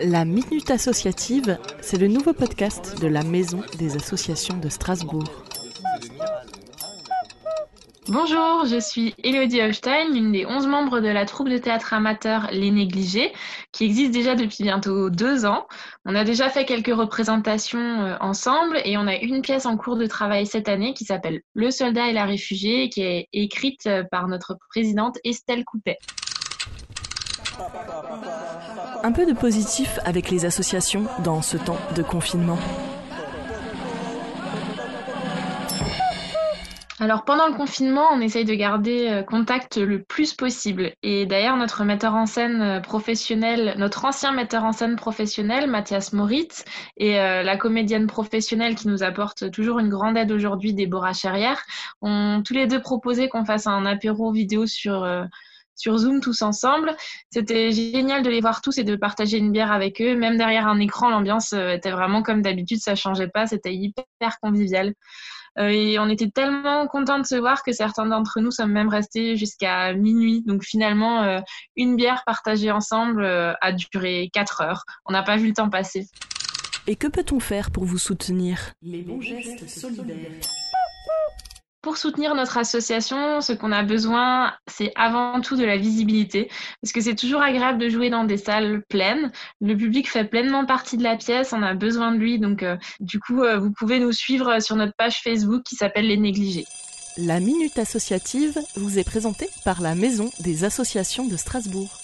La Minute Associative, c'est le nouveau podcast de la Maison des Associations de Strasbourg. Bonjour, je suis Elodie Holstein, l'une des 11 membres de la troupe de théâtre amateur Les Négligés, qui existe déjà depuis bientôt deux ans. On a déjà fait quelques représentations euh, ensemble et on a une pièce en cours de travail cette année qui s'appelle Le soldat et la réfugiée, qui est écrite euh, par notre présidente Estelle Coupet. Un peu de positif avec les associations dans ce temps de confinement. Alors pendant le confinement, on essaye de garder euh, contact le plus possible. Et d'ailleurs, notre metteur en scène euh, professionnel, notre ancien metteur en scène professionnel, Mathias Moritz, et euh, la comédienne professionnelle qui nous apporte toujours une grande aide aujourd'hui, Déborah Cherrière, ont tous les deux proposé qu'on fasse un apéro vidéo sur sur Zoom tous ensemble. C'était génial de les voir tous et de partager une bière avec eux. Même derrière un écran, l'ambiance euh, était vraiment comme d'habitude, ça changeait pas, c'était hyper convivial. Euh, et on était tellement contents de se voir que certains d'entre nous sommes même restés jusqu'à minuit. Donc finalement, euh, une bière partagée ensemble a duré quatre heures. On n'a pas vu le temps passer. Et que peut-on faire pour vous soutenir? Les bons gestes solidaires. Pour soutenir notre association, ce qu'on a besoin, c'est avant tout de la visibilité, parce que c'est toujours agréable de jouer dans des salles pleines. Le public fait pleinement partie de la pièce, on a besoin de lui, donc euh, du coup, euh, vous pouvez nous suivre sur notre page Facebook qui s'appelle Les Négligés. La Minute Associative vous est présentée par la Maison des Associations de Strasbourg.